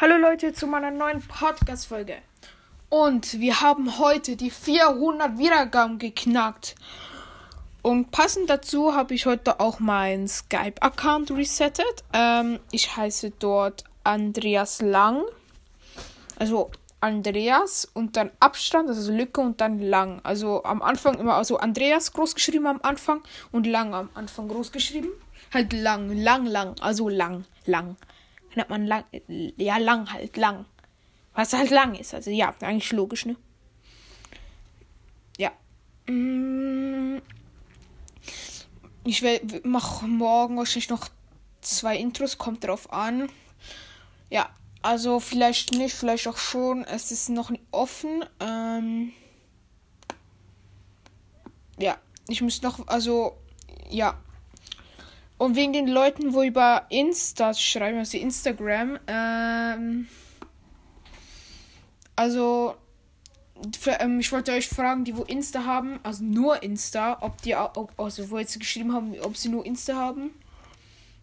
Hallo Leute zu meiner neuen Podcast-Folge. Und wir haben heute die 400 Wiedergaben geknackt. Und passend dazu habe ich heute auch meinen Skype-Account resettet. Ähm, ich heiße dort Andreas Lang. Also Andreas und dann Abstand, also Lücke und dann Lang. Also am Anfang immer also Andreas groß geschrieben am Anfang und Lang am Anfang groß geschrieben. Halt lang, lang, lang, also lang, lang nennt man lang, ja, lang halt, lang. Was halt lang ist. Also ja, eigentlich logisch, ne? Ja. Mm. Ich mache morgen wahrscheinlich noch zwei Intros, kommt drauf an. Ja, also vielleicht nicht, vielleicht auch schon. Es ist noch offen. Ähm ja, ich muss noch, also ja, und wegen den Leuten, wo über Insta schreiben, also Instagram, ähm, also, ähm, ich wollte euch fragen, die wo Insta haben, also nur Insta, ob die, ob, also wo jetzt geschrieben haben, ob sie nur Insta haben,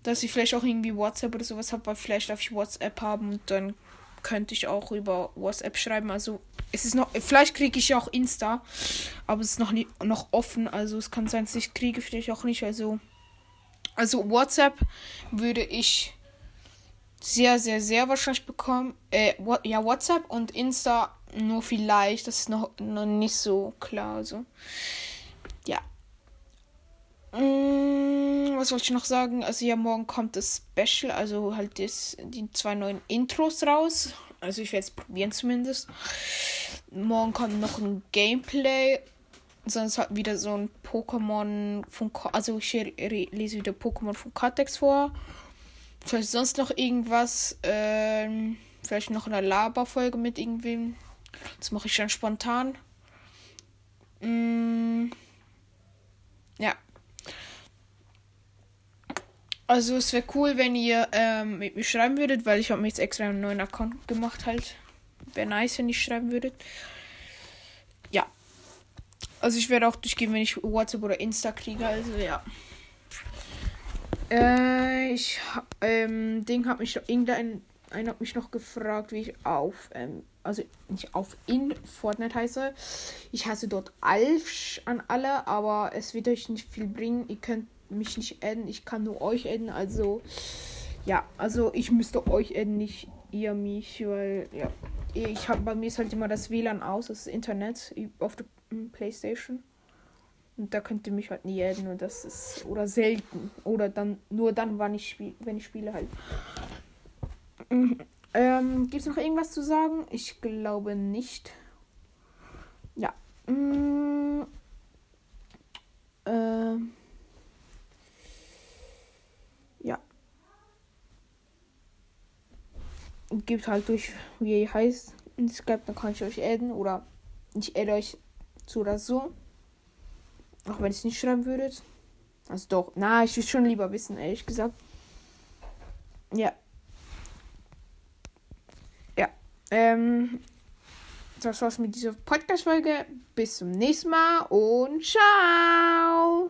dass ich vielleicht auch irgendwie WhatsApp oder sowas habe, weil vielleicht darf ich WhatsApp haben und dann könnte ich auch über WhatsApp schreiben. Also es ist noch, vielleicht kriege ich ja auch Insta, aber es ist noch nicht noch offen. Also es kann sein, dass ich kriege, vielleicht auch nicht. Also also WhatsApp würde ich sehr, sehr, sehr wahrscheinlich bekommen. Äh, ja, WhatsApp und Insta nur vielleicht. Das ist noch, noch nicht so klar. Also, ja. Mm, was wollte ich noch sagen? Also, ja, morgen kommt das Special. Also, halt das, die zwei neuen Intros raus. Also, ich werde es probieren zumindest. Morgen kommt noch ein Gameplay sonst halt wieder so ein Pokémon von, also ich lese wieder Pokémon von Cortex vor. Vielleicht sonst noch irgendwas, ähm, vielleicht noch eine Laberfolge mit irgendwem. Das mache ich dann spontan. Mm, ja. Also es wäre cool, wenn ihr ähm, mit mir schreiben würdet, weil ich habe mir jetzt extra einen neuen Account gemacht halt. Wäre nice, wenn ich schreiben würdet. Also ich werde auch durchgehen, wenn ich WhatsApp oder Insta kriege. Also ja. Äh, ich ähm, Ding hat mich irgendein einer hat mich noch gefragt, wie ich auf ähm, also nicht auf in Fortnite heiße. Ich heiße dort Alf an alle, aber es wird euch nicht viel bringen. Ihr könnt mich nicht adden, ich kann nur euch adden. Also ja, also ich müsste euch adden, nicht ihr mich, weil ja, ich habe bei mir ist halt immer das WLAN aus, das Internet auf der PlayStation. Und da könnt ihr mich halt nie adden und das ist oder selten oder dann nur dann, wann ich spiele, wenn ich spiele halt. Mhm. Ähm, Gibt es noch irgendwas zu sagen? Ich glaube nicht. Ja. Mhm. Gibt halt durch, wie ihr heißt, in Skype, dann kann ich euch adden oder ich adde euch so oder so. Auch wenn ich es nicht schreiben würde. Also doch. Na, ich würde schon lieber wissen, ehrlich gesagt. Ja. Ja. Ähm. Das war's mit dieser Podcast-Folge. Bis zum nächsten Mal und ciao!